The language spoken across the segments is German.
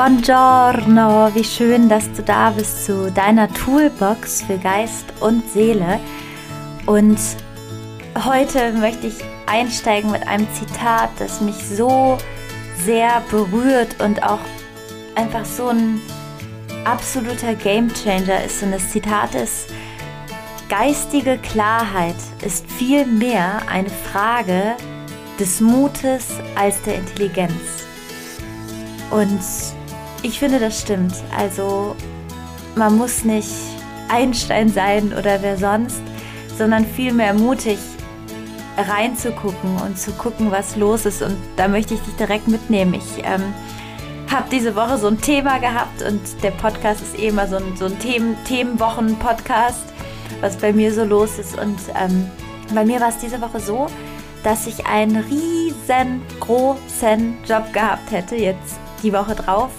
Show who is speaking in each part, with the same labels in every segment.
Speaker 1: Buongiorno, wie schön, dass du da bist zu deiner Toolbox für Geist und Seele. Und heute möchte ich einsteigen mit einem Zitat, das mich so sehr berührt und auch einfach so ein absoluter Gamechanger ist. Und das Zitat ist, geistige Klarheit ist viel mehr eine Frage des Mutes als der Intelligenz. Und ich finde, das stimmt. Also man muss nicht Einstein sein oder wer sonst, sondern vielmehr mutig reinzugucken und zu gucken, was los ist. Und da möchte ich dich direkt mitnehmen. Ich ähm, habe diese Woche so ein Thema gehabt und der Podcast ist eh immer so ein, so ein Themen, Themenwochen-Podcast, was bei mir so los ist. Und ähm, bei mir war es diese Woche so, dass ich einen riesengroßen Job gehabt hätte, jetzt die Woche drauf.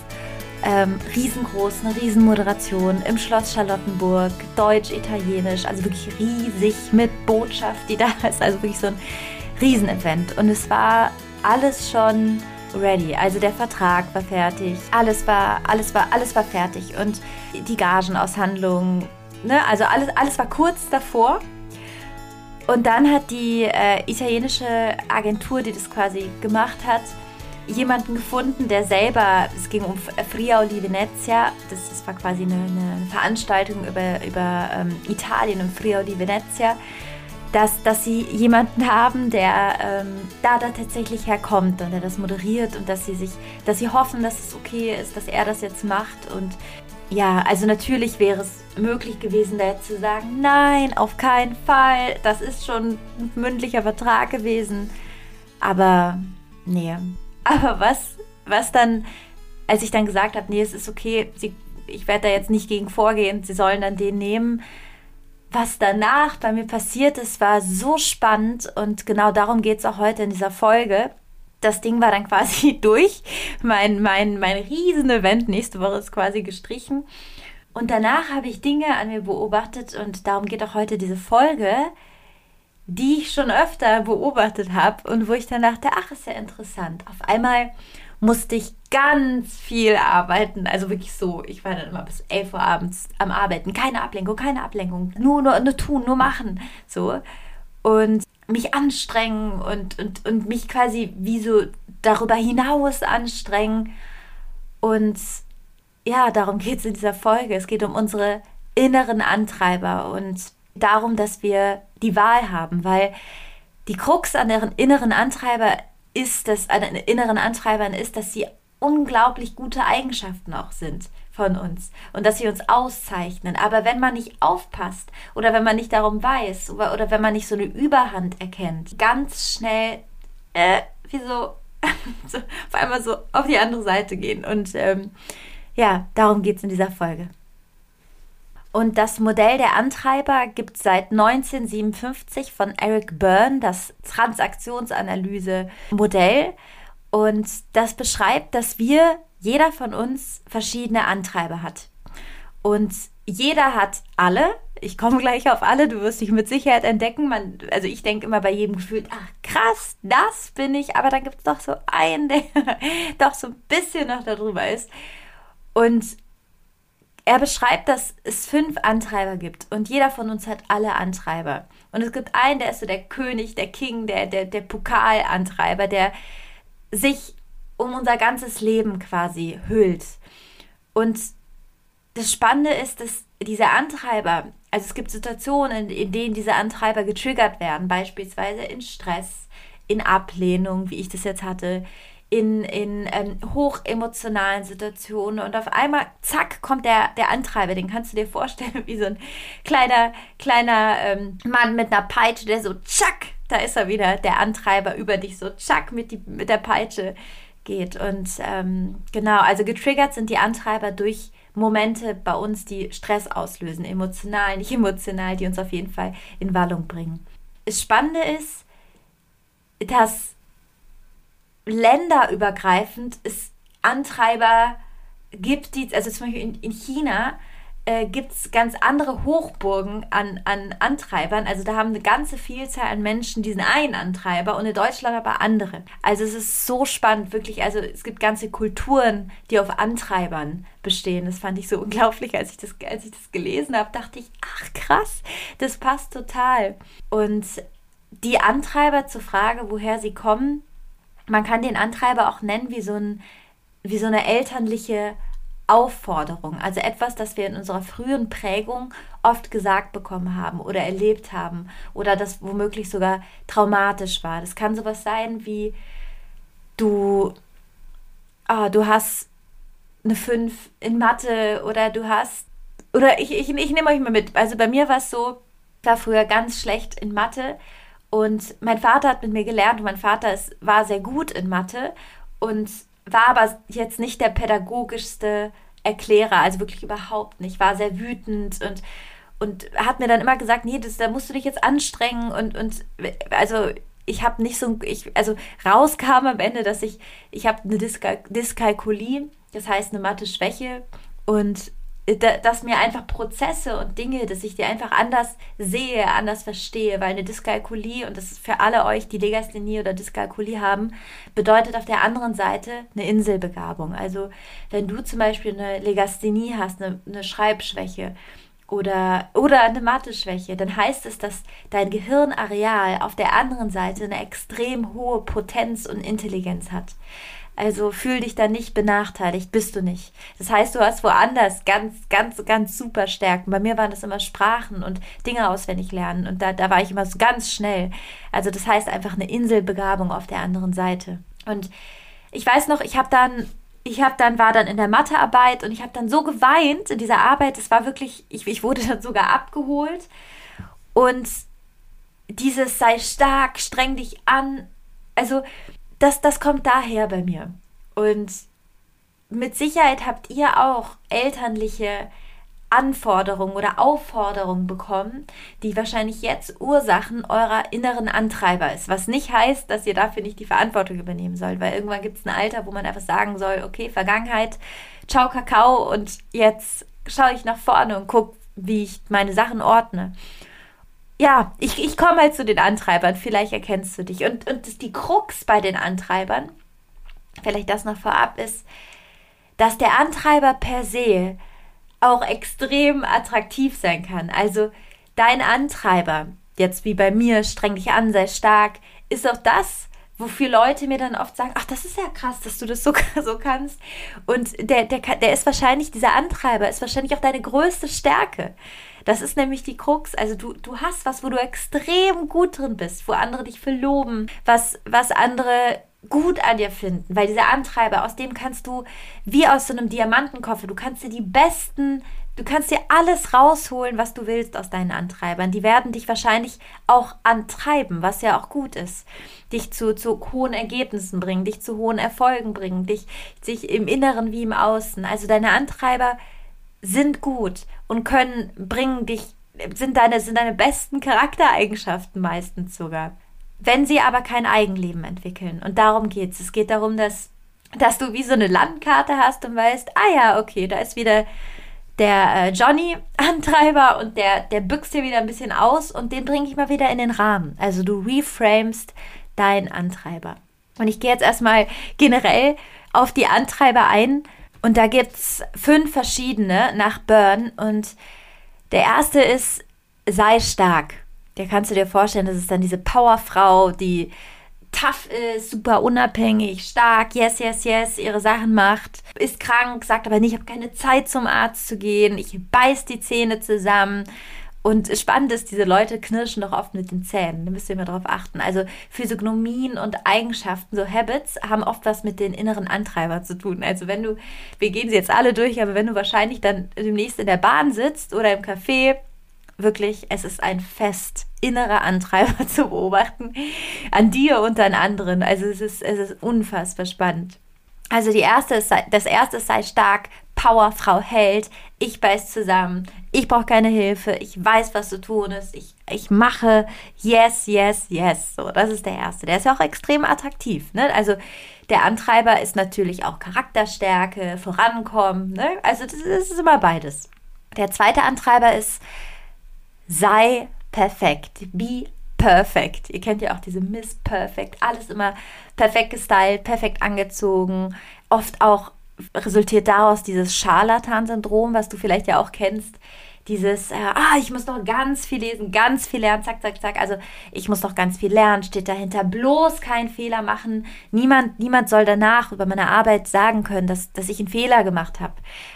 Speaker 1: Ähm, riesengroß, eine Riesenmoderation im Schloss Charlottenburg, Deutsch, Italienisch, also wirklich riesig mit Botschaft, die da ist, also wirklich so ein Riesenevent. Und es war alles schon ready. Also der Vertrag war fertig, alles war, alles war, alles war fertig und die Gagenaushandlung, ne, also alles, alles war kurz davor. Und dann hat die äh, italienische Agentur, die das quasi gemacht hat, jemanden gefunden, der selber, es ging um Friuli Venezia, das, das war quasi eine, eine Veranstaltung über, über ähm, Italien und Friuli Venezia, dass, dass sie jemanden haben, der ähm, da, da tatsächlich herkommt und der das moderiert und dass sie sich, dass sie hoffen, dass es okay ist, dass er das jetzt macht und ja, also natürlich wäre es möglich gewesen, da jetzt zu sagen, nein, auf keinen Fall, das ist schon ein mündlicher Vertrag gewesen. Aber nee, aber was, was dann, als ich dann gesagt habe, nee, es ist okay, sie, ich werde da jetzt nicht gegen vorgehen, sie sollen dann den nehmen. Was danach bei mir passiert ist, war so spannend und genau darum geht es auch heute in dieser Folge. Das Ding war dann quasi durch. Mein, mein, mein Riesen-Event nächste Woche ist quasi gestrichen. Und danach habe ich Dinge an mir beobachtet und darum geht auch heute diese Folge, die ich schon öfter beobachtet habe und wo ich dann dachte, ach, ist ja interessant. Auf einmal musste ich ganz viel arbeiten. Also wirklich so. Ich war dann immer bis 11 Uhr abends am Arbeiten. Keine Ablenkung, keine Ablenkung. Nur, nur, nur tun, nur machen. So. Und mich anstrengen und, und, und mich quasi wie so darüber hinaus anstrengen. Und ja, darum geht es in dieser Folge. Es geht um unsere inneren Antreiber und darum, dass wir die Wahl haben, weil die Krux an deren inneren Antreiber ist, dass an den inneren Antreibern ist, dass sie unglaublich gute Eigenschaften auch sind von uns und dass sie uns auszeichnen. Aber wenn man nicht aufpasst oder wenn man nicht darum weiß oder, oder wenn man nicht so eine Überhand erkennt, ganz schnell, äh, wie so, so auf einmal so auf die andere Seite gehen. Und ähm, ja, darum geht es in dieser Folge. Und das Modell der Antreiber gibt es seit 1957 von Eric Byrne, das Transaktionsanalyse-Modell. Und das beschreibt, dass wir, jeder von uns, verschiedene Antreiber hat. Und jeder hat alle. Ich komme gleich auf alle, du wirst dich mit Sicherheit entdecken. Man, also ich denke immer bei jedem Gefühl, ach krass, das bin ich, aber dann gibt es doch so einen, der doch so ein bisschen noch darüber ist. Und er beschreibt, dass es fünf Antreiber gibt und jeder von uns hat alle Antreiber. Und es gibt einen, der ist so der König, der King, der, der, der Pokalantreiber, der sich um unser ganzes Leben quasi hüllt. Und das Spannende ist, dass diese Antreiber, also es gibt Situationen, in denen diese Antreiber getriggert werden, beispielsweise in Stress, in Ablehnung, wie ich das jetzt hatte, in, in ähm, hochemotionalen Situationen und auf einmal, zack, kommt der, der Antreiber. Den kannst du dir vorstellen wie so ein kleiner, kleiner ähm, Mann mit einer Peitsche, der so, tschack, da ist er wieder, der Antreiber über dich so, tschack, mit, die, mit der Peitsche geht. Und ähm, genau, also getriggert sind die Antreiber durch Momente bei uns, die Stress auslösen, emotional, nicht emotional, die uns auf jeden Fall in Wallung bringen. Das Spannende ist, dass länderübergreifend es Antreiber gibt, die, also zum Beispiel in, in China äh, gibt es ganz andere Hochburgen an, an Antreibern. Also da haben eine ganze Vielzahl an Menschen diesen einen Antreiber und in Deutschland aber andere. Also es ist so spannend, wirklich. Also es gibt ganze Kulturen, die auf Antreibern bestehen. Das fand ich so unglaublich, als ich das, als ich das gelesen habe, dachte ich, ach krass, das passt total. Und die Antreiber zur Frage, woher sie kommen, man kann den Antreiber auch nennen wie so, ein, wie so eine elterliche Aufforderung, also etwas, das wir in unserer frühen Prägung oft gesagt bekommen haben oder erlebt haben oder das womöglich sogar traumatisch war. Das kann sowas sein wie du, oh, du hast eine 5 in Mathe oder du hast, oder ich, ich, ich nehme euch mal mit. Also bei mir war es so, ich war früher ganz schlecht in Mathe und mein Vater hat mit mir gelernt und mein Vater ist, war sehr gut in Mathe und war aber jetzt nicht der pädagogischste Erklärer, also wirklich überhaupt nicht. War sehr wütend und, und hat mir dann immer gesagt, nee, das, da musst du dich jetzt anstrengen und, und also ich habe nicht so, ich, also rauskam am Ende, dass ich, ich habe eine Dyskalk Dyskalkulie, das heißt eine Mathe-Schwäche und dass mir einfach Prozesse und Dinge, dass ich die einfach anders sehe, anders verstehe, weil eine Dyskalkulie, und das ist für alle euch, die Legasthenie oder Dyskalkulie haben, bedeutet auf der anderen Seite eine Inselbegabung. Also wenn du zum Beispiel eine Legasthenie hast, eine, eine Schreibschwäche oder, oder eine Mathe-Schwäche, dann heißt es, dass dein Gehirnareal auf der anderen Seite eine extrem hohe Potenz und Intelligenz hat. Also fühl dich da nicht benachteiligt, bist du nicht. Das heißt, du hast woanders ganz, ganz, ganz super Stärken. Bei mir waren das immer Sprachen und Dinge auswendig lernen und da, da war ich immer so ganz schnell. Also das heißt einfach eine Inselbegabung auf der anderen Seite. Und ich weiß noch, ich habe dann ich habe dann war dann in der Mathearbeit und ich habe dann so geweint in dieser Arbeit. Es war wirklich, ich, ich wurde dann sogar abgeholt und dieses sei stark, streng dich an. Also das, das kommt daher bei mir. Und mit Sicherheit habt ihr auch elternliche Anforderungen oder Aufforderungen bekommen, die wahrscheinlich jetzt Ursachen eurer inneren Antreiber ist. Was nicht heißt, dass ihr dafür nicht die Verantwortung übernehmen sollt, weil irgendwann gibt es ein Alter, wo man einfach sagen soll, okay, Vergangenheit, ciao Kakao und jetzt schaue ich nach vorne und gucke, wie ich meine Sachen ordne ja, ich, ich komme halt zu den Antreibern, vielleicht erkennst du dich. Und, und die Krux bei den Antreibern, vielleicht das noch vorab, ist, dass der Antreiber per se auch extrem attraktiv sein kann. Also dein Antreiber, jetzt wie bei mir, streng dich an, sei stark, ist auch das, wofür Leute mir dann oft sagen, ach, das ist ja krass, dass du das so, so kannst. Und der, der, der ist wahrscheinlich, dieser Antreiber ist wahrscheinlich auch deine größte Stärke. Das ist nämlich die Krux. Also du, du hast was, wo du extrem gut drin bist, wo andere dich verloben, was, was andere gut an dir finden, weil dieser Antreiber, aus dem kannst du wie aus so einem Diamantenkoffer, du kannst dir die besten, du kannst dir alles rausholen, was du willst aus deinen Antreibern. Die werden dich wahrscheinlich auch antreiben, was ja auch gut ist. Dich zu, zu hohen Ergebnissen bringen, dich zu hohen Erfolgen bringen, dich, dich im Inneren wie im Außen. Also deine Antreiber sind gut und können, bringen dich, sind deine, sind deine besten Charaktereigenschaften meistens sogar. Wenn sie aber kein Eigenleben entwickeln. Und darum geht es. Es geht darum, dass, dass du wie so eine Landkarte hast und weißt, ah ja, okay, da ist wieder der äh, Johnny-Antreiber und der, der büchst dir wieder ein bisschen aus und den bringe ich mal wieder in den Rahmen. Also du reframest deinen Antreiber. Und ich gehe jetzt erstmal generell auf die Antreiber ein, und da gibt es fünf verschiedene nach Burn. Und der erste ist, sei stark. Der kannst du dir vorstellen, das ist dann diese Powerfrau, die tough ist, super unabhängig, stark, yes, yes, yes, ihre Sachen macht, ist krank, sagt aber nicht, ich habe keine Zeit zum Arzt zu gehen, ich beiß die Zähne zusammen und spannend ist, diese Leute knirschen doch oft mit den Zähnen. Da müsst ihr immer drauf achten. Also Physiognomien und Eigenschaften, so Habits, haben oft was mit den inneren Antreibern zu tun. Also wenn du, wir gehen sie jetzt alle durch, aber wenn du wahrscheinlich dann demnächst in der Bahn sitzt oder im Café, wirklich, es ist ein Fest, innere Antreiber zu beobachten. An dir und an anderen. Also es ist, es ist unfassbar spannend. Also die erste ist, das erste ist, sei stark, Powerfrau Held, ich beiß zusammen, ich brauche keine Hilfe, ich weiß, was zu tun ist, ich, ich mache yes, yes, yes. So, das ist der erste. Der ist ja auch extrem attraktiv. Ne? Also der Antreiber ist natürlich auch Charakterstärke, Vorankommen. Ne? Also das, das ist immer beides. Der zweite Antreiber ist, sei perfekt. Be perfect. Ihr kennt ja auch diese Miss Perfect. Alles immer perfekt gestylt, perfekt angezogen. Oft auch resultiert daraus dieses Scharlatan-Syndrom, was du vielleicht ja auch kennst dieses, äh, ah, ich muss noch ganz viel lesen, ganz viel lernen, zack, zack, zack. Also ich muss noch ganz viel lernen, steht dahinter. Bloß keinen Fehler machen. Niemand, niemand soll danach über meine Arbeit sagen können, dass, dass ich einen Fehler gemacht habe.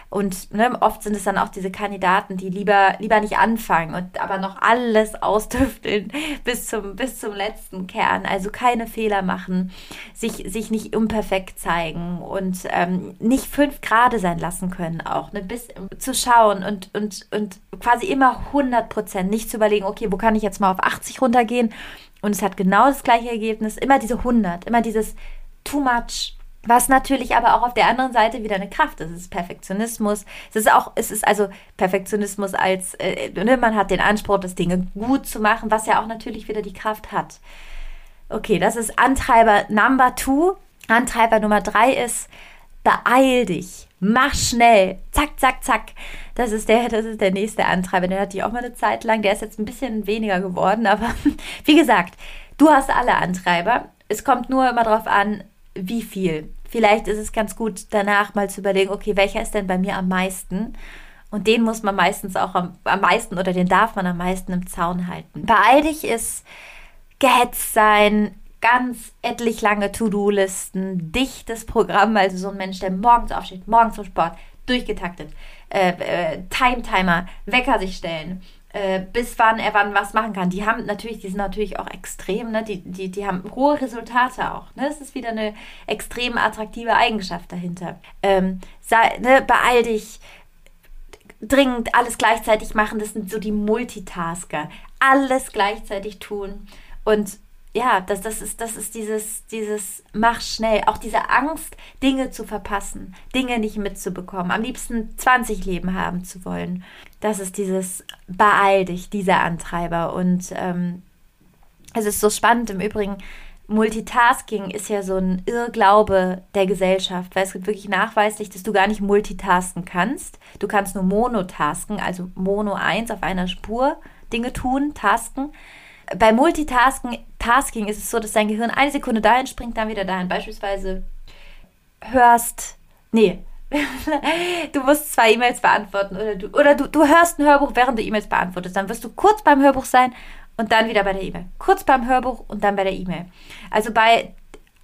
Speaker 1: Und ne, oft sind es dann auch diese Kandidaten, die lieber, lieber nicht anfangen und aber noch alles austüfteln bis zum, bis zum letzten Kern. Also keine Fehler machen, sich, sich nicht unperfekt zeigen und ähm, nicht fünf Grade sein lassen können auch. Ne, bis zu schauen und, und, und quasi immer 100 Prozent. Nicht zu überlegen, okay, wo kann ich jetzt mal auf 80 runtergehen? Und es hat genau das gleiche Ergebnis. Immer diese 100, immer dieses too much was natürlich aber auch auf der anderen Seite wieder eine Kraft ist. Es ist Perfektionismus. Es ist auch, es ist also Perfektionismus als, äh, ne, man hat den Anspruch, das Dinge gut zu machen, was ja auch natürlich wieder die Kraft hat. Okay, das ist Antreiber Number Two. Antreiber Nummer drei ist, beeil dich, mach schnell, zack, zack, zack. Das ist der, das ist der nächste Antreiber. Den hatte ich auch mal eine Zeit lang. Der ist jetzt ein bisschen weniger geworden, aber wie gesagt, du hast alle Antreiber. Es kommt nur immer darauf an, wie viel. Vielleicht ist es ganz gut, danach mal zu überlegen, okay, welcher ist denn bei mir am meisten? Und den muss man meistens auch am, am meisten oder den darf man am meisten im Zaun halten. Beeil dich ist gehetzt sein, ganz etlich lange To-Do-Listen, dichtes Programm, also so ein Mensch, der morgens aufsteht, morgens zum Sport, durchgetaktet, äh, äh, Time-Timer, Wecker sich stellen, äh, bis wann er wann was machen kann. Die haben natürlich, die sind natürlich auch extrem, ne? die, die, die haben hohe Resultate auch. Ne? Das ist wieder eine extrem attraktive Eigenschaft dahinter. Ähm, sei, ne, beeil dich, dringend alles gleichzeitig machen, das sind so die Multitasker. Alles gleichzeitig tun und ja, das, das, ist, das ist dieses, dieses mach schnell, auch diese Angst, Dinge zu verpassen, Dinge nicht mitzubekommen, am liebsten 20 Leben haben zu wollen. Das ist dieses beeil dich, dieser Antreiber. Und ähm, es ist so spannend im Übrigen, Multitasking ist ja so ein Irrglaube der Gesellschaft, weil es gibt wirklich nachweislich, dass du gar nicht multitasken kannst. Du kannst nur monotasken, also Mono 1 auf einer Spur Dinge tun, tasken. Bei Multitasking Tasking ist es so, dass dein Gehirn eine Sekunde dahin springt, dann wieder dahin. Beispielsweise hörst, nee, du musst zwei E-Mails beantworten oder du, oder du, du hörst ein Hörbuch, während du E-Mails beantwortest. Dann wirst du kurz beim Hörbuch sein und dann wieder bei der E-Mail. Kurz beim Hörbuch und dann bei der E-Mail. Also bei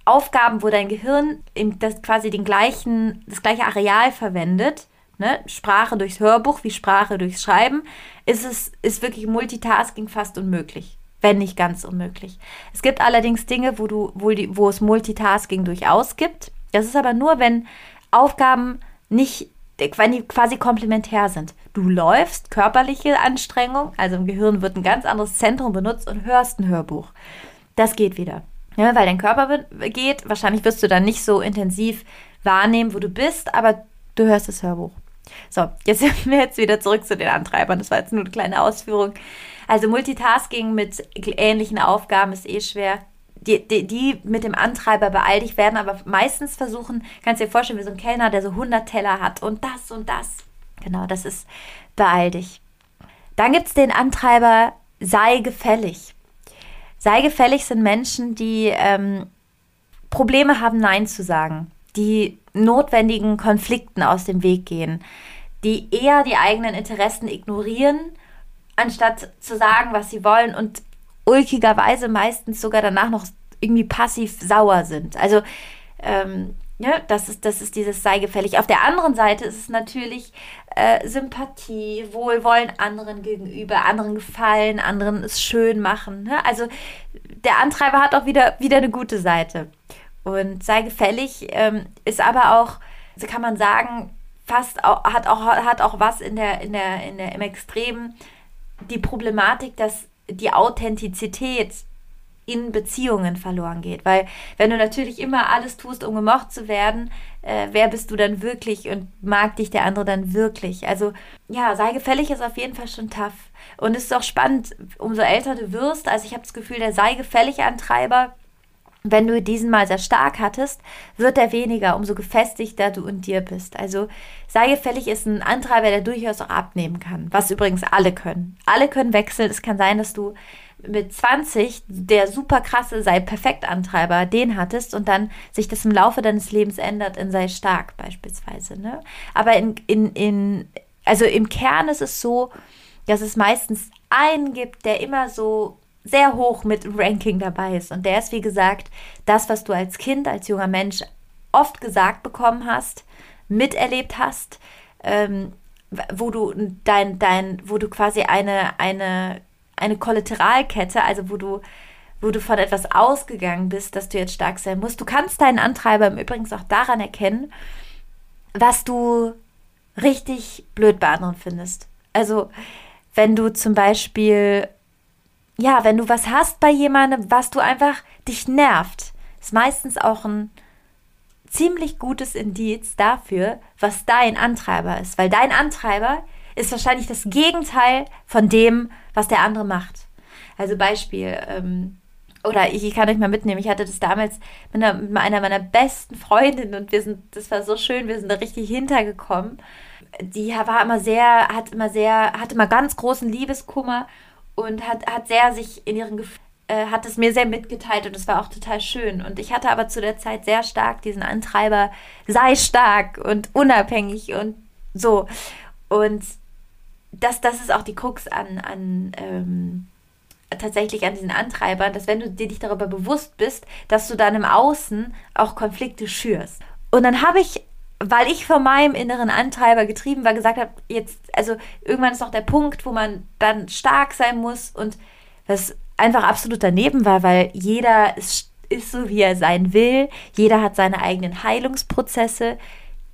Speaker 1: Aufgaben, wo dein Gehirn das quasi den gleichen, das gleiche Areal verwendet, ne? Sprache durchs Hörbuch wie Sprache durchs Schreiben, ist es ist wirklich Multitasking fast unmöglich wenn nicht ganz unmöglich. Es gibt allerdings Dinge, wo, du, wo, die, wo es Multitasking durchaus gibt. Das ist aber nur, wenn Aufgaben nicht wenn die quasi komplementär sind. Du läufst, körperliche Anstrengung, also im Gehirn wird ein ganz anderes Zentrum benutzt und hörst ein Hörbuch. Das geht wieder. Ja, weil dein Körper geht, wahrscheinlich wirst du dann nicht so intensiv wahrnehmen, wo du bist, aber du hörst das Hörbuch. So, jetzt sind wir jetzt wieder zurück zu den Antreibern. Das war jetzt nur eine kleine Ausführung. Also Multitasking mit ähnlichen Aufgaben ist eh schwer. Die, die, die mit dem Antreiber beeilt werden aber meistens versuchen, kannst du dir vorstellen, wie so ein Kellner, der so 100 Teller hat und das und das. Genau, das ist beeil dich. Dann gibt es den Antreiber, sei gefällig. Sei gefällig sind Menschen, die ähm, Probleme haben, Nein zu sagen, die notwendigen Konflikten aus dem Weg gehen, die eher die eigenen Interessen ignorieren anstatt zu sagen, was sie wollen und ulkigerweise meistens sogar danach noch irgendwie passiv sauer sind. Also ähm, ja, das ist, das ist dieses sei gefällig. Auf der anderen Seite ist es natürlich äh, Sympathie, Wohlwollen anderen gegenüber, anderen gefallen, anderen es schön machen. Ne? Also der Antreiber hat auch wieder, wieder eine gute Seite. Und sei gefällig ähm, ist aber auch, so kann man sagen, fast auch, hat auch, hat auch was in der, in der, in der, im Extremen die Problematik, dass die Authentizität in Beziehungen verloren geht. Weil wenn du natürlich immer alles tust, um gemocht zu werden, äh, wer bist du dann wirklich und mag dich der andere dann wirklich? Also ja, sei gefällig ist auf jeden Fall schon tough. Und es ist auch spannend, umso älter du wirst, also ich habe das Gefühl, der sei gefällig Antreiber wenn du diesen mal sehr stark hattest, wird er weniger, umso gefestigter du in dir bist. Also sei gefällig ist ein Antreiber, der durchaus auch abnehmen kann, was übrigens alle können. Alle können wechseln. Es kann sein, dass du mit 20 der super krasse sei perfekt Antreiber, den hattest und dann sich das im Laufe deines Lebens ändert in sei stark beispielsweise. Ne? Aber in, in, in, also im Kern ist es so, dass es meistens einen gibt, der immer so sehr hoch mit Ranking dabei ist. Und der ist, wie gesagt, das, was du als Kind, als junger Mensch oft gesagt bekommen hast, miterlebt hast, ähm, wo du dein, dein, wo du quasi eine, eine, eine Kollateralkette, also wo du, wo du von etwas ausgegangen bist, dass du jetzt stark sein musst. Du kannst deinen Antreiber im Übrigen auch daran erkennen, was du richtig blöd bei anderen findest. Also, wenn du zum Beispiel ja, wenn du was hast bei jemandem, was du einfach dich nervt, ist meistens auch ein ziemlich gutes Indiz dafür, was dein Antreiber ist. Weil dein Antreiber ist wahrscheinlich das Gegenteil von dem, was der andere macht. Also Beispiel, ähm, oder ich, ich, kann euch mal mitnehmen, ich hatte das damals mit einer, mit einer meiner besten Freundinnen und wir sind, das war so schön, wir sind da richtig hintergekommen. Die war immer sehr, hat immer sehr, hatte immer ganz großen Liebeskummer und hat, hat sehr sich in ihren Gefühlen äh, hat es mir sehr mitgeteilt und es war auch total schön. Und ich hatte aber zu der Zeit sehr stark diesen Antreiber, sei stark und unabhängig und so. Und das, das ist auch die Krux an, an ähm, tatsächlich an diesen Antreibern, dass wenn du dir dich darüber bewusst bist, dass du dann im Außen auch Konflikte schürst. Und dann habe ich weil ich von meinem inneren Antreiber getrieben war, gesagt habe, jetzt, also irgendwann ist auch der Punkt, wo man dann stark sein muss und was einfach absolut daneben war, weil jeder ist, ist so, wie er sein will, jeder hat seine eigenen Heilungsprozesse,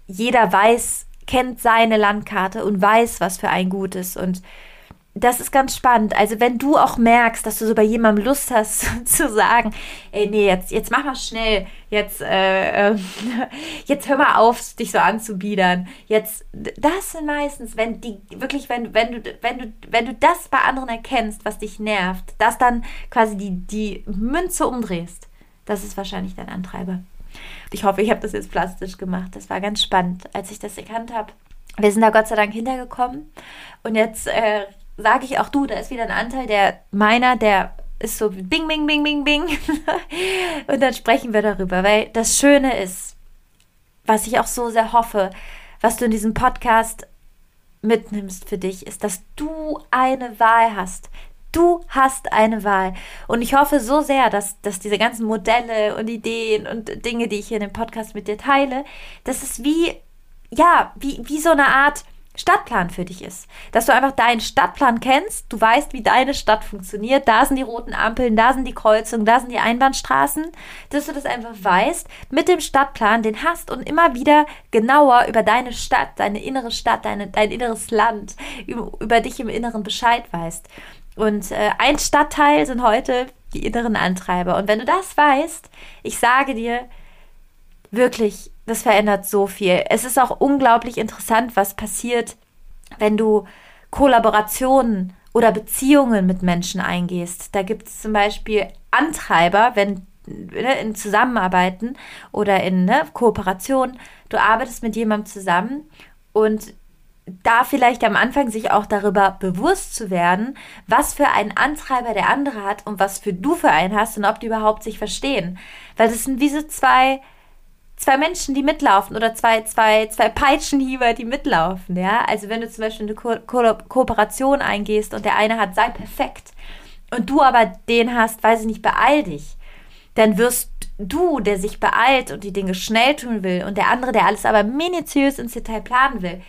Speaker 1: jeder weiß, kennt seine Landkarte und weiß, was für ein gut ist. Und das ist ganz spannend. Also wenn du auch merkst, dass du so bei jemandem Lust hast zu sagen, ey, nee, jetzt, jetzt mach mal schnell, jetzt, äh, äh, jetzt hör mal auf, dich so anzubiedern. Jetzt, das sind meistens, wenn die, wirklich, wenn, wenn du, wenn du, wenn du das bei anderen erkennst, was dich nervt, dass dann quasi die, die Münze umdrehst, das ist wahrscheinlich dein Antreiber. Ich hoffe, ich habe das jetzt plastisch gemacht. Das war ganz spannend, als ich das erkannt habe. Wir sind da Gott sei Dank hintergekommen. Und jetzt äh, sage ich auch du, da ist wieder ein Anteil, der meiner, der ist so bing, bing, bing, bing, bing. und dann sprechen wir darüber, weil das Schöne ist, was ich auch so sehr hoffe, was du in diesem Podcast mitnimmst für dich, ist, dass du eine Wahl hast. Du hast eine Wahl. Und ich hoffe so sehr, dass, dass diese ganzen Modelle und Ideen und Dinge, die ich hier in dem Podcast mit dir teile, dass es wie, ja, wie, wie so eine Art Stadtplan für dich ist. Dass du einfach deinen Stadtplan kennst, du weißt, wie deine Stadt funktioniert, da sind die roten Ampeln, da sind die Kreuzungen, da sind die Einbahnstraßen, dass du das einfach weißt, mit dem Stadtplan den hast und immer wieder genauer über deine Stadt, deine innere Stadt, deine, dein inneres Land, über, über dich im Inneren Bescheid weißt. Und äh, ein Stadtteil sind heute die inneren Antreiber. Und wenn du das weißt, ich sage dir, wirklich, das verändert so viel. Es ist auch unglaublich interessant, was passiert, wenn du Kollaborationen oder Beziehungen mit Menschen eingehst. Da gibt es zum Beispiel Antreiber, wenn ne, in Zusammenarbeiten oder in ne, Kooperation, du arbeitest mit jemandem zusammen und da vielleicht am Anfang sich auch darüber bewusst zu werden, was für einen Antreiber der andere hat und was für du für einen hast und ob die überhaupt sich verstehen. Weil das sind wie so zwei zwei Menschen, die mitlaufen oder zwei, zwei, zwei Peitschenhieber, die mitlaufen, ja. Also wenn du zum Beispiel eine Ko Ko Kooperation eingehst und der eine hat, sei perfekt und du aber den hast, weiß ich nicht, beeil dich, dann wirst du, der sich beeilt und die Dinge schnell tun will und der andere, der alles aber minutiös ins Detail planen will,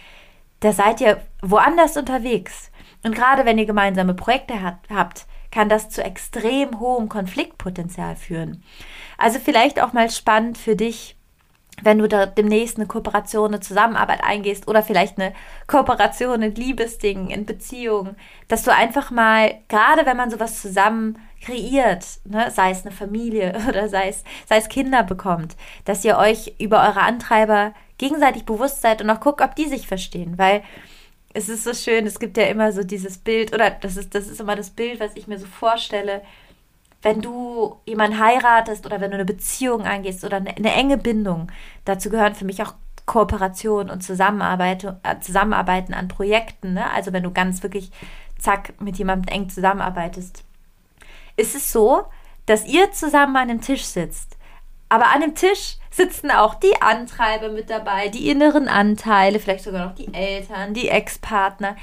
Speaker 1: da seid ihr woanders unterwegs. Und gerade wenn ihr gemeinsame Projekte hat, habt, kann das zu extrem hohem Konfliktpotenzial führen. Also vielleicht auch mal spannend für dich, wenn du da demnächst eine Kooperation, eine Zusammenarbeit eingehst oder vielleicht eine Kooperation in Liebesdingen, in Beziehungen, dass du einfach mal, gerade wenn man sowas zusammen kreiert, ne, sei es eine Familie oder sei es, sei es Kinder bekommt, dass ihr euch über eure Antreiber gegenseitig bewusst seid und auch guckt, ob die sich verstehen, weil es ist so schön, es gibt ja immer so dieses Bild, oder das ist, das ist immer das Bild, was ich mir so vorstelle, wenn du jemanden heiratest oder wenn du eine Beziehung angehst oder eine, eine enge Bindung, dazu gehören für mich auch Kooperation und Zusammenarbeit, äh, Zusammenarbeiten an Projekten. Ne? Also wenn du ganz wirklich zack mit jemandem eng zusammenarbeitest, ist es so, dass ihr zusammen an einem Tisch sitzt. Aber an dem Tisch sitzen auch die Antreiber mit dabei, die inneren Anteile, vielleicht sogar noch die Eltern, die Ex-Partner.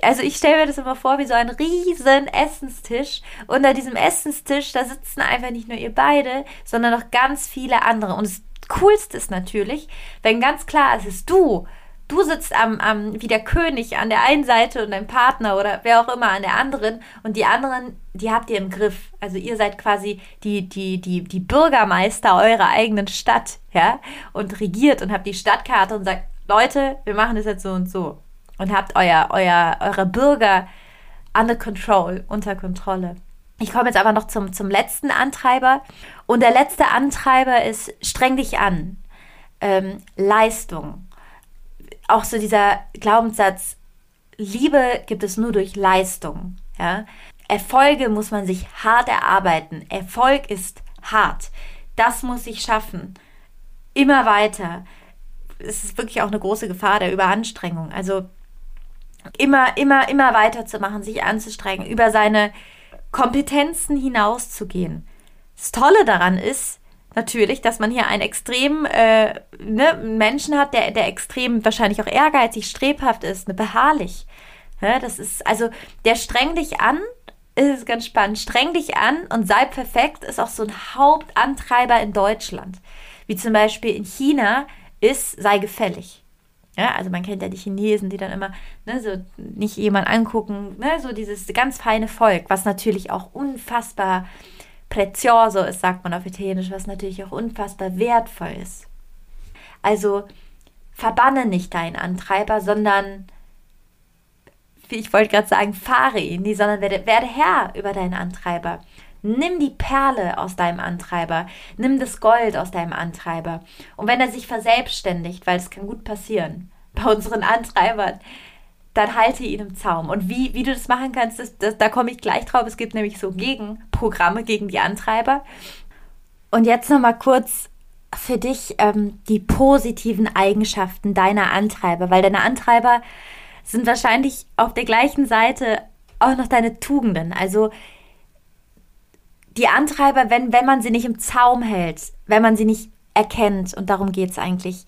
Speaker 1: Also ich stelle mir das immer vor wie so ein riesen Essenstisch. Unter diesem Essenstisch, da sitzen einfach nicht nur ihr beide, sondern noch ganz viele andere. Und das Coolste ist natürlich, wenn ganz klar ist, es ist du, du sitzt am, am, wie der König an der einen Seite und dein Partner oder wer auch immer an der anderen und die anderen, die habt ihr im Griff. Also ihr seid quasi die, die, die, die Bürgermeister eurer eigenen Stadt, ja, und regiert und habt die Stadtkarte und sagt, Leute, wir machen das jetzt so und so. Und habt euer, euer, eure Bürger under control, unter Kontrolle. Ich komme jetzt aber noch zum, zum letzten Antreiber. Und der letzte Antreiber ist, streng dich an. Ähm, Leistung auch so dieser Glaubenssatz, Liebe gibt es nur durch Leistung. Ja? Erfolge muss man sich hart erarbeiten. Erfolg ist hart. Das muss ich schaffen. Immer weiter. Es ist wirklich auch eine große Gefahr der Überanstrengung. Also immer, immer, immer weiterzumachen, sich anzustrengen, über seine Kompetenzen hinauszugehen. Das Tolle daran ist, natürlich, dass man hier einen extrem äh, ne, Menschen hat, der, der extrem wahrscheinlich auch ehrgeizig, strebhaft ist, ne, beharrlich. Ja, das ist, also, der streng dich an, ist ganz spannend. Streng dich an und sei perfekt ist auch so ein Hauptantreiber in Deutschland. Wie zum Beispiel in China ist, sei gefällig. Ja, also man kennt ja die Chinesen, die dann immer ne, so nicht jemand angucken, ne, so dieses ganz feine Volk, was natürlich auch unfassbar prezioso ist, sagt man auf Italienisch, was natürlich auch unfassbar wertvoll ist. Also verbanne nicht deinen Antreiber, sondern, wie ich wollte gerade sagen, fahre ihn nie, sondern werde, werde Herr über deinen Antreiber. Nimm die Perle aus deinem Antreiber, nimm das Gold aus deinem Antreiber. Und wenn er sich verselbstständigt, weil es kann gut passieren bei unseren Antreibern, dann halte ihn im Zaum. Und wie, wie du das machen kannst, das, das, da komme ich gleich drauf. Es gibt nämlich so Gegenprogramme gegen die Antreiber. Und jetzt nochmal kurz für dich ähm, die positiven Eigenschaften deiner Antreiber, weil deine Antreiber sind wahrscheinlich auf der gleichen Seite auch noch deine Tugenden. Also die Antreiber, wenn, wenn man sie nicht im Zaum hält, wenn man sie nicht erkennt, und darum geht es eigentlich,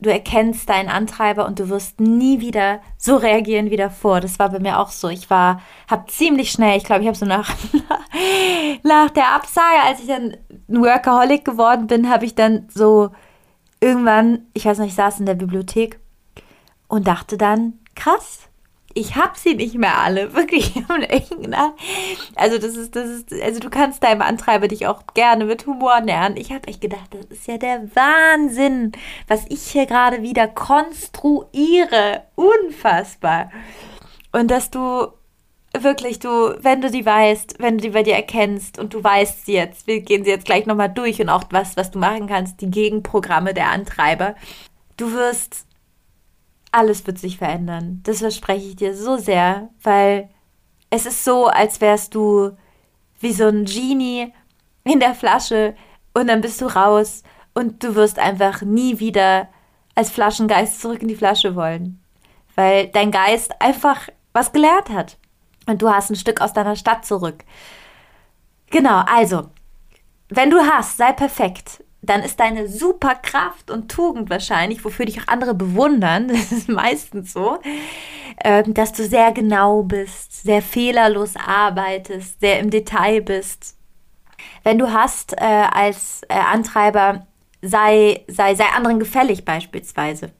Speaker 1: du erkennst deinen Antreiber und du wirst nie wieder so reagieren wie davor. Das war bei mir auch so. Ich war, habe ziemlich schnell, ich glaube, ich habe so nach, nach der Absage, als ich dann ein Workaholic geworden bin, habe ich dann so irgendwann, ich weiß noch, ich saß in der Bibliothek und dachte dann, krass, ich habe sie nicht mehr alle, wirklich. Also das ist, das ist, also du kannst deinem Antreiber dich auch gerne mit Humor nähern. Ich habe echt gedacht, das ist ja der Wahnsinn, was ich hier gerade wieder konstruiere. Unfassbar. Und dass du wirklich, du, wenn du die weißt, wenn du die bei dir erkennst und du weißt sie jetzt, wir gehen sie jetzt gleich nochmal durch und auch was, was du machen kannst, die Gegenprogramme der Antreiber. Du wirst alles wird sich verändern. Das verspreche ich dir so sehr, weil es ist so, als wärst du wie so ein Genie in der Flasche und dann bist du raus und du wirst einfach nie wieder als Flaschengeist zurück in die Flasche wollen, weil dein Geist einfach was gelernt hat und du hast ein Stück aus deiner Stadt zurück. Genau, also, wenn du hast, sei perfekt dann ist deine Superkraft und Tugend wahrscheinlich, wofür dich auch andere bewundern, das ist meistens so, ähm, dass du sehr genau bist, sehr fehlerlos arbeitest, sehr im Detail bist. Wenn du hast äh, als äh, Antreiber, sei, sei, sei anderen gefällig beispielsweise,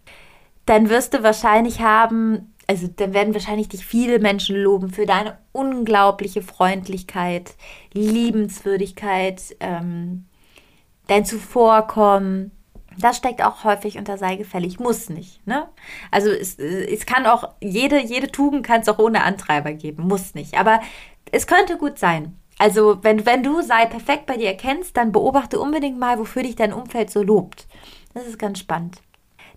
Speaker 1: dann wirst du wahrscheinlich haben, also dann werden wahrscheinlich dich viele Menschen loben für deine unglaubliche Freundlichkeit, Liebenswürdigkeit, ähm, dein Zuvorkommen, das steckt auch häufig unter sei gefällig. Muss nicht. Ne? Also es, es kann auch, jede, jede Tugend kann es auch ohne Antreiber geben. Muss nicht. Aber es könnte gut sein. Also wenn, wenn du sei perfekt bei dir erkennst, dann beobachte unbedingt mal, wofür dich dein Umfeld so lobt. Das ist ganz spannend.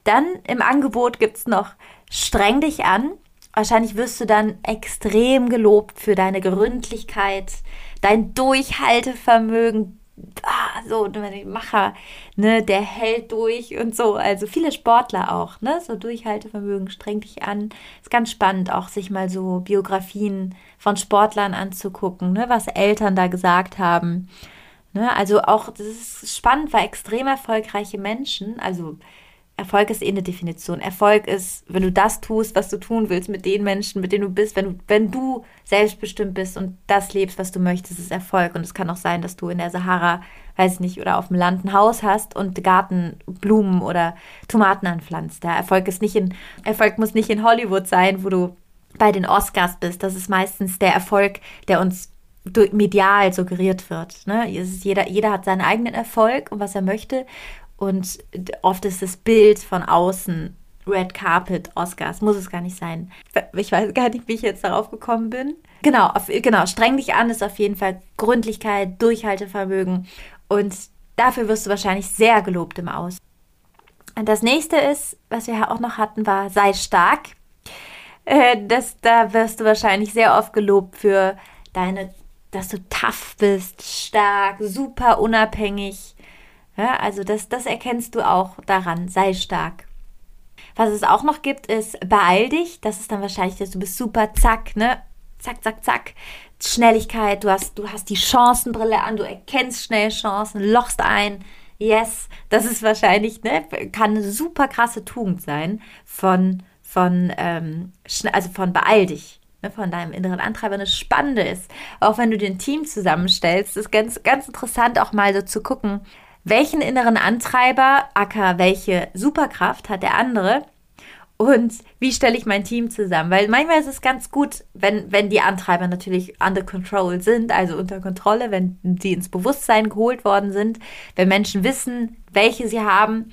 Speaker 1: Dann im Angebot gibt es noch streng dich an Wahrscheinlich wirst du dann extrem gelobt für deine Gründlichkeit, dein Durchhaltevermögen, ah, so, Macher, ne, der hält durch und so. Also viele Sportler auch, ne, so Durchhaltevermögen, streng dich an. Ist ganz spannend, auch sich mal so Biografien von Sportlern anzugucken, ne, was Eltern da gesagt haben. Ne, also auch, das ist spannend, weil extrem erfolgreiche Menschen, also Erfolg ist eh eine Definition. Erfolg ist, wenn du das tust, was du tun willst mit den Menschen, mit denen du bist, wenn du, wenn du selbstbestimmt bist und das lebst, was du möchtest, ist Erfolg. Und es kann auch sein, dass du in der Sahara, weiß ich nicht, oder auf dem Land ein Haus hast und Garten, Blumen oder Tomaten anpflanzt. Der Erfolg ist nicht in, Erfolg muss nicht in Hollywood sein, wo du bei den Oscars bist. Das ist meistens der Erfolg, der uns medial suggeriert wird. Ne? Jeder, jeder hat seinen eigenen Erfolg und was er möchte. Und oft ist das Bild von außen Red Carpet Oscars, muss es gar nicht sein. Ich weiß gar nicht, wie ich jetzt darauf gekommen bin. Genau, auf, genau, streng dich an ist auf jeden Fall Gründlichkeit, Durchhaltevermögen und dafür wirst du wahrscheinlich sehr gelobt im Aus. Und das nächste ist, was wir auch noch hatten, war sei stark. Äh, das, da wirst du wahrscheinlich sehr oft gelobt für deine, dass du tough bist, stark, super unabhängig, ja, also das, das erkennst du auch daran. Sei stark. Was es auch noch gibt, ist beeil dich. Das ist dann wahrscheinlich, dass du bist super zack, ne? Zack, zack, zack. Schnelligkeit, du hast, du hast die Chancenbrille an, du erkennst schnell Chancen, lochst ein. Yes, das ist wahrscheinlich, ne, kann eine super krasse Tugend sein von, von, ähm, also von beeil dich ne, von deinem inneren Antreiber eine spannende ist. Auch wenn du dir ein Team zusammenstellst, ist ganz, ganz interessant auch mal so zu gucken, welchen inneren Antreiber, acker welche Superkraft hat der andere und wie stelle ich mein Team zusammen? Weil manchmal ist es ganz gut, wenn, wenn die Antreiber natürlich under control sind, also unter Kontrolle, wenn sie ins Bewusstsein geholt worden sind, wenn Menschen wissen, welche sie haben,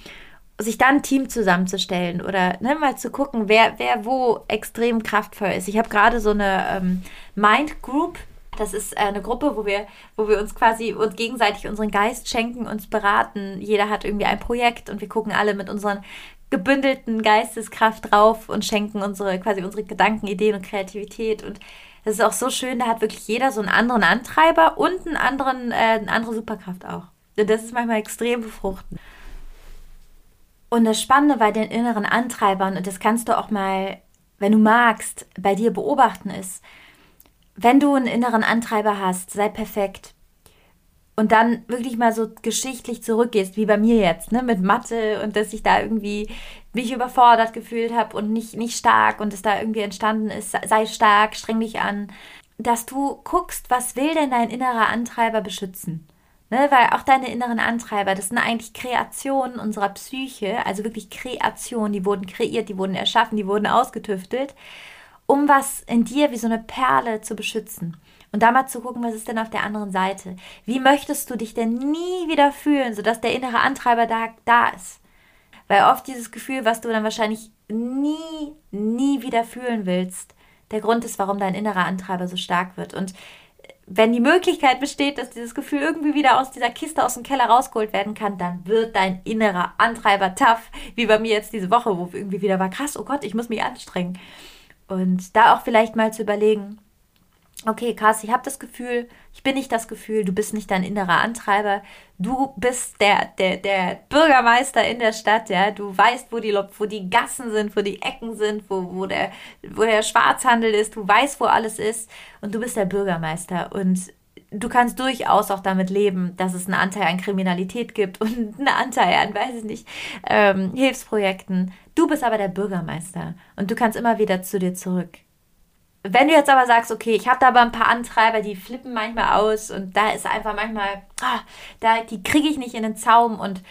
Speaker 1: sich dann ein Team zusammenzustellen oder ne, mal zu gucken, wer, wer wo extrem kraftvoll ist. Ich habe gerade so eine ähm, Mind Group das ist äh, eine Gruppe, wo wir, wo wir uns quasi uns gegenseitig unseren Geist schenken, uns beraten. Jeder hat irgendwie ein Projekt und wir gucken alle mit unseren gebündelten Geisteskraft drauf und schenken unsere quasi unsere Gedanken, Ideen und Kreativität und das ist auch so schön, da hat wirklich jeder so einen anderen Antreiber und einen anderen, äh, eine andere Superkraft auch. Und das ist manchmal extrem befruchtend. Und das Spannende bei den inneren Antreibern, und das kannst du auch mal, wenn du magst, bei dir beobachten, ist, wenn du einen inneren Antreiber hast, sei perfekt. Und dann wirklich mal so geschichtlich zurückgehst, wie bei mir jetzt, ne, mit Mathe und dass ich da irgendwie mich überfordert gefühlt habe und nicht, nicht stark und es da irgendwie entstanden ist, sei stark, streng dich an, dass du guckst, was will denn dein innerer Antreiber beschützen? Ne, weil auch deine inneren Antreiber, das sind eigentlich Kreationen unserer Psyche, also wirklich Kreationen, die wurden kreiert, die wurden erschaffen, die wurden ausgetüftelt um was in dir wie so eine Perle zu beschützen. Und da mal zu gucken, was ist denn auf der anderen Seite? Wie möchtest du dich denn nie wieder fühlen, sodass der innere Antreiber da, da ist? Weil oft dieses Gefühl, was du dann wahrscheinlich nie, nie wieder fühlen willst, der Grund ist, warum dein innerer Antreiber so stark wird. Und wenn die Möglichkeit besteht, dass dieses Gefühl irgendwie wieder aus dieser Kiste aus dem Keller rausgeholt werden kann, dann wird dein innerer Antreiber tough, wie bei mir jetzt diese Woche, wo irgendwie wieder war, krass, oh Gott, ich muss mich anstrengen. Und da auch vielleicht mal zu überlegen, okay, krass, ich habe das Gefühl, ich bin nicht das Gefühl, du bist nicht dein innerer Antreiber, du bist der, der, der Bürgermeister in der Stadt, ja, du weißt, wo die, wo die Gassen sind, wo die Ecken sind, wo, wo, der, wo der Schwarzhandel ist, du weißt, wo alles ist. Und du bist der Bürgermeister. Und du kannst durchaus auch damit leben, dass es einen Anteil an Kriminalität gibt und einen Anteil an, weiß ich nicht, ähm, Hilfsprojekten. Du bist aber der Bürgermeister und du kannst immer wieder zu dir zurück. Wenn du jetzt aber sagst, okay, ich habe da aber ein paar Antreiber, die flippen manchmal aus und da ist einfach manchmal, ah, da, die kriege ich nicht in den Zaum und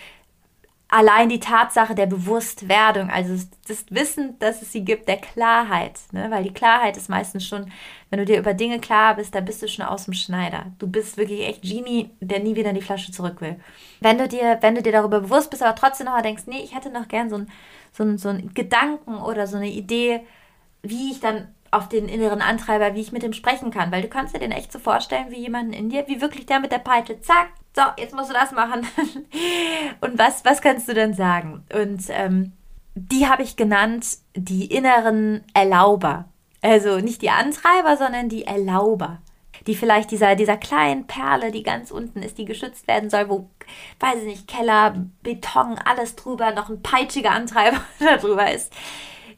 Speaker 1: allein die Tatsache der Bewusstwerdung, also das Wissen, dass es sie gibt, der Klarheit, ne? weil die Klarheit ist meistens schon, wenn du dir über Dinge klar bist, da bist du schon aus dem Schneider. Du bist wirklich echt Genie, der nie wieder in die Flasche zurück will. Wenn du dir, wenn du dir darüber bewusst bist, aber trotzdem noch denkst, nee, ich hätte noch gern so einen so so ein Gedanken oder so eine Idee, wie ich dann auf den inneren Antreiber, wie ich mit ihm sprechen kann, weil du kannst dir den echt so vorstellen wie jemanden in dir, wie wirklich der mit der Peitsche, zack, so, jetzt musst du das machen. und was, was kannst du denn sagen? Und ähm, die habe ich genannt, die inneren Erlauber. Also nicht die Antreiber, sondern die Erlauber. Die vielleicht dieser, dieser kleinen Perle, die ganz unten ist, die geschützt werden soll, wo, weiß ich nicht, Keller, Beton, alles drüber, noch ein peitschiger Antreiber darüber ist.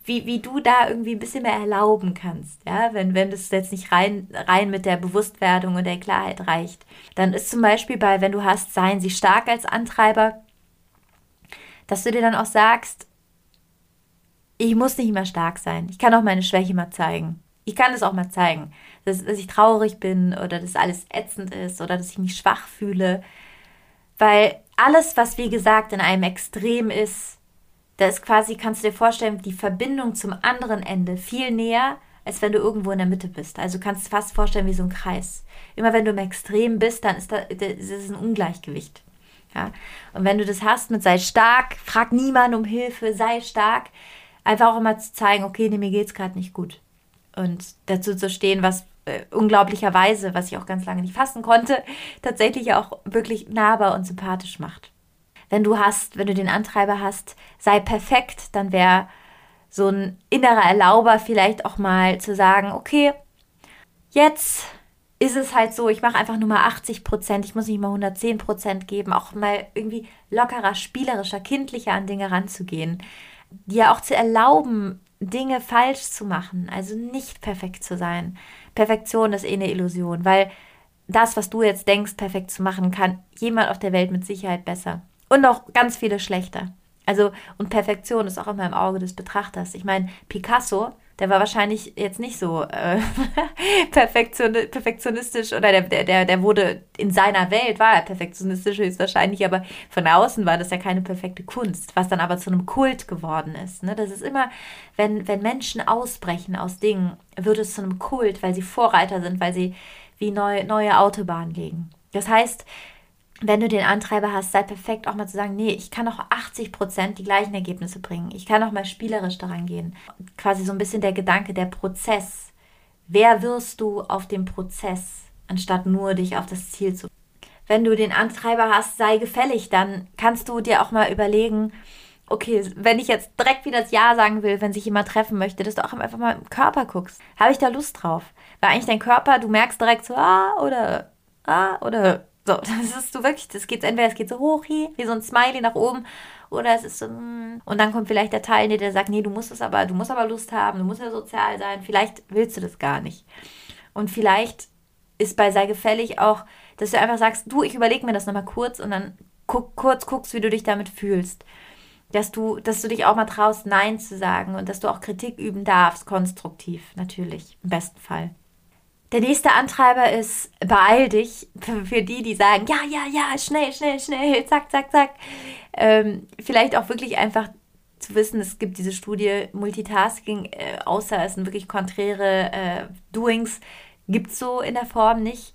Speaker 1: Wie, wie du da irgendwie ein bisschen mehr erlauben kannst, ja, wenn, wenn das jetzt nicht rein, rein mit der Bewusstwerdung und der Klarheit reicht. Dann ist zum Beispiel bei, wenn du hast, seien sie stark als Antreiber, dass du dir dann auch sagst, ich muss nicht immer stark sein. Ich kann auch meine Schwäche mal zeigen. Ich kann es auch mal zeigen, dass, dass ich traurig bin oder dass alles ätzend ist oder dass ich mich schwach fühle. Weil alles, was wie gesagt in einem Extrem ist, da ist quasi, kannst du dir vorstellen, die Verbindung zum anderen Ende viel näher, als wenn du irgendwo in der Mitte bist. Also du kannst es fast vorstellen wie so ein Kreis. Immer wenn du im Extrem bist, dann ist da, ist ein Ungleichgewicht. Ja? Und wenn du das hast mit sei stark, frag niemanden um Hilfe, sei stark, einfach auch immer zu zeigen, okay, nee, mir geht's gerade nicht gut. Und dazu zu stehen, was äh, unglaublicherweise, was ich auch ganz lange nicht fassen konnte, tatsächlich auch wirklich nahbar und sympathisch macht. Wenn du hast, wenn du den Antreiber hast, sei perfekt, dann wäre so ein innerer Erlauber vielleicht auch mal zu sagen, okay, jetzt ist es halt so, ich mache einfach nur mal 80 Prozent, ich muss nicht mal 110 Prozent geben, auch mal irgendwie lockerer, spielerischer, kindlicher an Dinge ranzugehen. Dir auch zu erlauben, Dinge falsch zu machen, also nicht perfekt zu sein. Perfektion ist eh eine Illusion, weil das, was du jetzt denkst, perfekt zu machen, kann jemand auf der Welt mit Sicherheit besser. Und auch ganz viele schlechter. Also, und Perfektion ist auch immer im Auge des Betrachters. Ich meine, Picasso, der war wahrscheinlich jetzt nicht so äh, perfektion, perfektionistisch oder der, der, der wurde in seiner Welt, war er perfektionistisch höchstwahrscheinlich, aber von außen war das ja keine perfekte Kunst, was dann aber zu einem Kult geworden ist. Ne? Das ist immer, wenn, wenn Menschen ausbrechen aus Dingen, wird es zu einem Kult, weil sie Vorreiter sind, weil sie wie neu, neue Autobahnen legen. Das heißt, wenn du den Antreiber hast, sei perfekt auch mal zu sagen, nee, ich kann auch 80 Prozent die gleichen Ergebnisse bringen. Ich kann auch mal spielerisch daran gehen. Quasi so ein bisschen der Gedanke, der Prozess. Wer wirst du auf dem Prozess, anstatt nur dich auf das Ziel zu. Wenn du den Antreiber hast, sei gefällig, dann kannst du dir auch mal überlegen, okay, wenn ich jetzt direkt wieder das Ja sagen will, wenn sich jemand treffen möchte, dass du auch einfach mal im Körper guckst. Habe ich da Lust drauf? Weil eigentlich dein Körper, du merkst direkt so, ah, oder, ah, oder so, das ist so wirklich, das geht entweder es geht so hoch hier, wie so ein Smiley nach oben, oder es ist so, mm, und dann kommt vielleicht der Teil, der sagt, nee, du musst es aber, du musst aber Lust haben, du musst ja sozial sein, vielleicht willst du das gar nicht. Und vielleicht ist bei sei gefällig auch, dass du einfach sagst, du, ich überlege mir das nochmal kurz und dann guck, kurz guckst, wie du dich damit fühlst. Dass du, dass du dich auch mal traust, Nein zu sagen und dass du auch Kritik üben darfst, konstruktiv, natürlich, im besten Fall. Der nächste Antreiber ist, beeil dich, für die, die sagen, ja, ja, ja, schnell, schnell, schnell, zack, zack, zack. Ähm, vielleicht auch wirklich einfach zu wissen, es gibt diese Studie Multitasking, äh, außer es sind wirklich konträre äh, Doings, gibt es so in der Form nicht.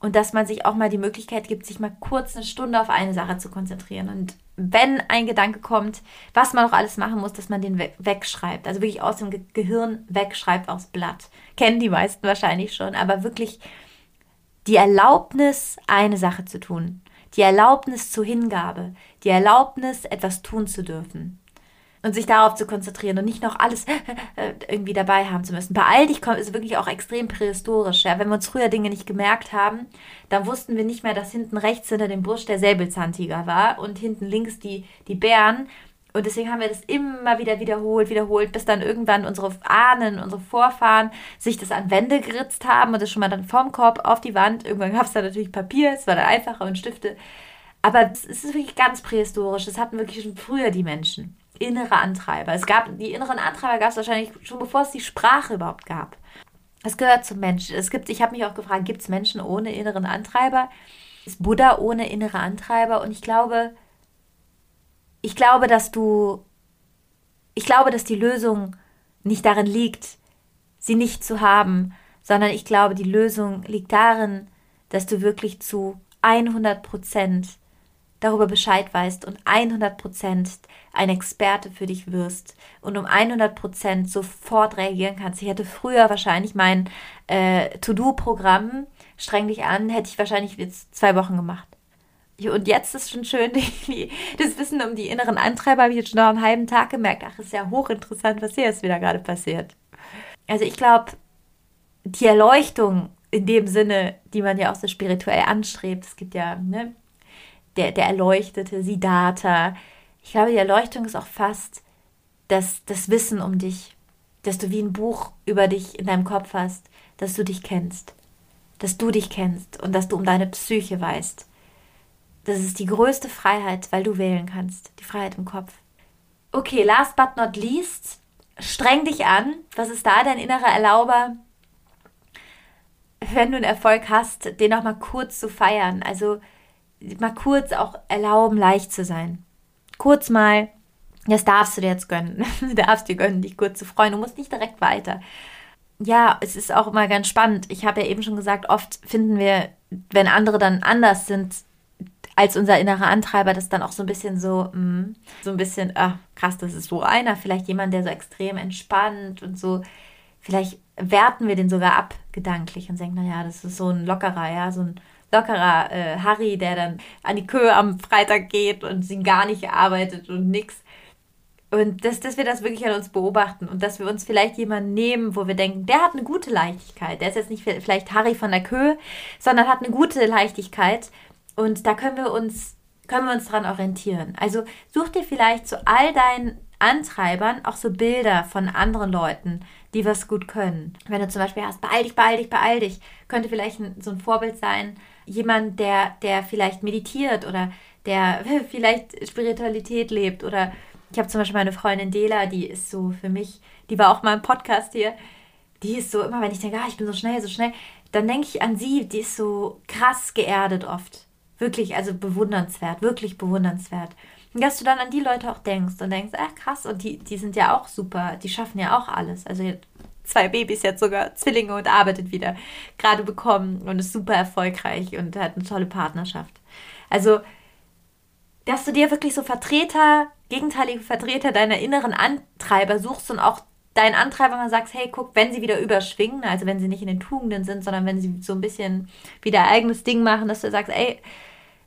Speaker 1: Und dass man sich auch mal die Möglichkeit gibt, sich mal kurz eine Stunde auf eine Sache zu konzentrieren. Und wenn ein Gedanke kommt, was man noch alles machen muss, dass man den wegschreibt. Also wirklich aus dem Ge Gehirn wegschreibt aufs Blatt. Kennen die meisten wahrscheinlich schon, aber wirklich die Erlaubnis, eine Sache zu tun. Die Erlaubnis zur Hingabe. Die Erlaubnis, etwas tun zu dürfen und sich darauf zu konzentrieren und nicht noch alles irgendwie dabei haben zu müssen. Bei all dich ist wirklich auch extrem prähistorisch. Ja? Wenn wir uns früher Dinge nicht gemerkt haben, dann wussten wir nicht mehr, dass hinten rechts hinter dem Busch der Säbelzahntiger war und hinten links die, die Bären. Und deswegen haben wir das immer wieder wiederholt, wiederholt, bis dann irgendwann unsere Ahnen, unsere Vorfahren sich das an Wände geritzt haben und das schon mal dann vom Korb auf die Wand. Irgendwann gab es da natürlich Papier, es war dann einfacher und Stifte. Aber es ist wirklich ganz prähistorisch. Das hatten wirklich schon früher die Menschen innere Antreiber. Es gab, die inneren Antreiber gab es wahrscheinlich schon bevor es die Sprache überhaupt gab. Es gehört zum Menschen. Es gibt, ich habe mich auch gefragt, gibt es Menschen ohne inneren Antreiber? Ist Buddha ohne innere Antreiber? Und ich glaube, ich glaube, dass du, ich glaube, dass die Lösung nicht darin liegt, sie nicht zu haben, sondern ich glaube, die Lösung liegt darin, dass du wirklich zu 100 Prozent darüber Bescheid weißt und 100% ein Experte für dich wirst und um 100% sofort reagieren kannst. Ich hätte früher wahrscheinlich mein äh, To-Do-Programm, streng dich an, hätte ich wahrscheinlich jetzt zwei Wochen gemacht. Und jetzt ist schon schön, die, das Wissen um die inneren Antreiber habe ich jetzt schon noch einen halben Tag gemerkt. Ach, ist ja hochinteressant, was hier jetzt wieder gerade passiert. Also ich glaube, die Erleuchtung in dem Sinne, die man ja auch so spirituell anstrebt, es gibt ja ne, der, der Erleuchtete, Siddhartha. Ich glaube, die Erleuchtung ist auch fast das, das Wissen um dich, dass du wie ein Buch über dich in deinem Kopf hast, dass du dich kennst, dass du dich kennst und dass du um deine Psyche weißt. Das ist die größte Freiheit, weil du wählen kannst, die Freiheit im Kopf. Okay, last but not least, streng dich an. Was ist da dein innerer Erlauber? Wenn du einen Erfolg hast, den auch mal kurz zu feiern. Also mal kurz auch erlauben, leicht zu sein. Kurz mal, das darfst du dir jetzt gönnen. Du darfst dir gönnen, dich kurz zu freuen. Du musst nicht direkt weiter. Ja, es ist auch immer ganz spannend. Ich habe ja eben schon gesagt, oft finden wir, wenn andere dann anders sind als unser innerer Antreiber, das dann auch so ein bisschen so, mh, mm, so ein bisschen, ach, krass, das ist so einer. Vielleicht jemand, der so extrem entspannt und so, vielleicht werten wir den sogar ab gedanklich und denken, naja, das ist so ein lockerer, ja, so ein lockerer äh, Harry, der dann an die Kühe am Freitag geht und sie gar nicht arbeitet und nix. Und dass, dass wir das wirklich an uns beobachten und dass wir uns vielleicht jemanden nehmen, wo wir denken, der hat eine gute Leichtigkeit. Der ist jetzt nicht vielleicht Harry von der Köhe, sondern hat eine gute Leichtigkeit. Und da können wir uns, können wir uns dran orientieren. Also such dir vielleicht zu all deinen Antreibern auch so Bilder von anderen Leuten, die was gut können. Wenn du zum Beispiel hast, beeil dich, beeil dich, beeil dich, könnte vielleicht so ein Vorbild sein, jemand, der, der vielleicht meditiert oder der vielleicht Spiritualität lebt. Oder ich habe zum Beispiel meine Freundin Dela, die ist so für mich, die war auch mal im Podcast hier, die ist so, immer wenn ich denke, ah, ich bin so schnell, so schnell, dann denke ich an sie, die ist so krass geerdet oft. Wirklich, also bewundernswert, wirklich bewundernswert. Und dass du dann an die Leute auch denkst und denkst, ach krass, und die, die sind ja auch super, die schaffen ja auch alles. Also zwei Babys jetzt sogar, Zwillinge und arbeitet wieder, gerade bekommen und ist super erfolgreich und hat eine tolle Partnerschaft. Also, dass du dir wirklich so Vertreter, gegenteilige Vertreter deiner inneren Antreiber suchst und auch deinen Antreiber mal sagst, hey, guck, wenn sie wieder überschwingen, also wenn sie nicht in den Tugenden sind, sondern wenn sie so ein bisschen wieder eigenes Ding machen, dass du sagst, ey,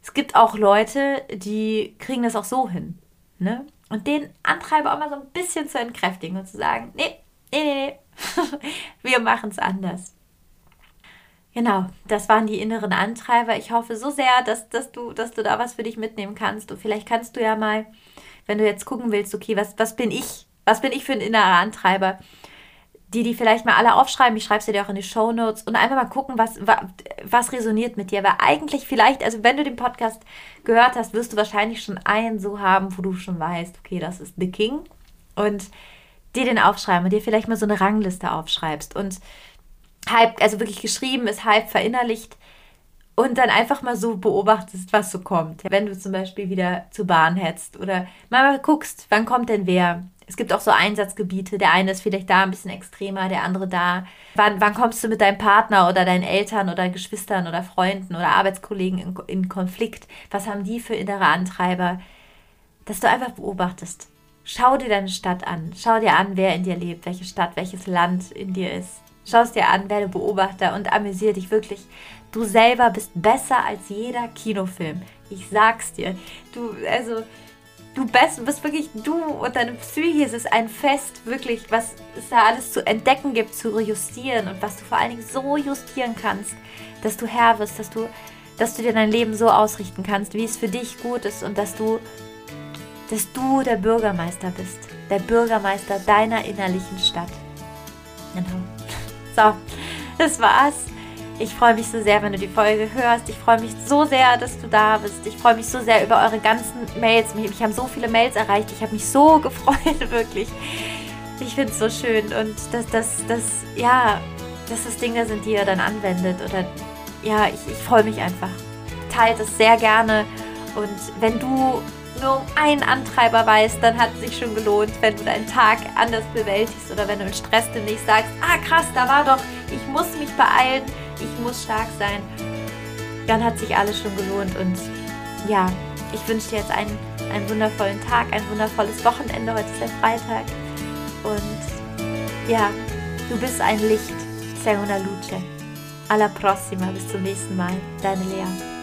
Speaker 1: es gibt auch Leute, die kriegen das auch so hin. Ne? Und den Antreiber auch mal so ein bisschen zu entkräftigen und zu sagen, nee, nee, nee, nee, wir machen es anders. Genau, das waren die inneren Antreiber. Ich hoffe so sehr, dass, dass, du, dass du da was für dich mitnehmen kannst. Und vielleicht kannst du ja mal, wenn du jetzt gucken willst, okay, was, was bin ich? Was bin ich für ein innerer Antreiber? Die, die vielleicht mal alle aufschreiben, ich schreibe sie dir auch in die Show Notes und einfach mal gucken, was, was resoniert mit dir. Weil eigentlich vielleicht, also wenn du den Podcast gehört hast, wirst du wahrscheinlich schon einen so haben, wo du schon weißt, okay, das ist The King. Und dir den aufschreiben und dir vielleicht mal so eine Rangliste aufschreibst und halb, also wirklich geschrieben ist, halb verinnerlicht und dann einfach mal so beobachtest, was so kommt. Wenn du zum Beispiel wieder zur Bahn hetzt oder mal guckst, wann kommt denn wer? Es gibt auch so Einsatzgebiete. Der eine ist vielleicht da ein bisschen extremer, der andere da. Wann, wann kommst du mit deinem Partner oder deinen Eltern oder Geschwistern oder Freunden oder Arbeitskollegen in, in Konflikt? Was haben die für innere Antreiber? Dass du einfach beobachtest. Schau dir deine Stadt an. Schau dir an, wer in dir lebt, welche Stadt, welches Land in dir ist. Schau es dir an, werde Beobachter und amüsiere dich wirklich. Du selber bist besser als jeder Kinofilm. Ich sag's dir. Du, also, du bist, bist wirklich du und deine Psyche. Es ist ein Fest, wirklich, was es da alles zu entdecken gibt, zu justieren und was du vor allen Dingen so justieren kannst, dass du Herr wirst, dass du, dass du dir dein Leben so ausrichten kannst, wie es für dich gut ist und dass du dass du der Bürgermeister bist. Der Bürgermeister deiner innerlichen Stadt. Genau. So, das war's. Ich freue mich so sehr, wenn du die Folge hörst. Ich freue mich so sehr, dass du da bist. Ich freue mich so sehr über eure ganzen Mails. Mich haben so viele Mails erreicht. Ich habe mich so gefreut, wirklich. Ich finde es so schön. Und dass das, das, ja, dass das Dinge sind, die ihr dann anwendet. Oder ja, ich, ich freue mich einfach. Teilt es sehr gerne. Und wenn du nur um einen Antreiber weißt, dann hat es sich schon gelohnt, wenn du deinen Tag anders bewältigst oder wenn du in Stress demnächst sagst, ah krass, da war doch, ich muss mich beeilen, ich muss stark sein, dann hat sich alles schon gelohnt und ja, ich wünsche dir jetzt einen, einen wundervollen Tag, ein wundervolles Wochenende, heute ist der Freitag und ja, du bist ein Licht, sei una luce. Alla prossima, bis zum nächsten Mal, deine Lea.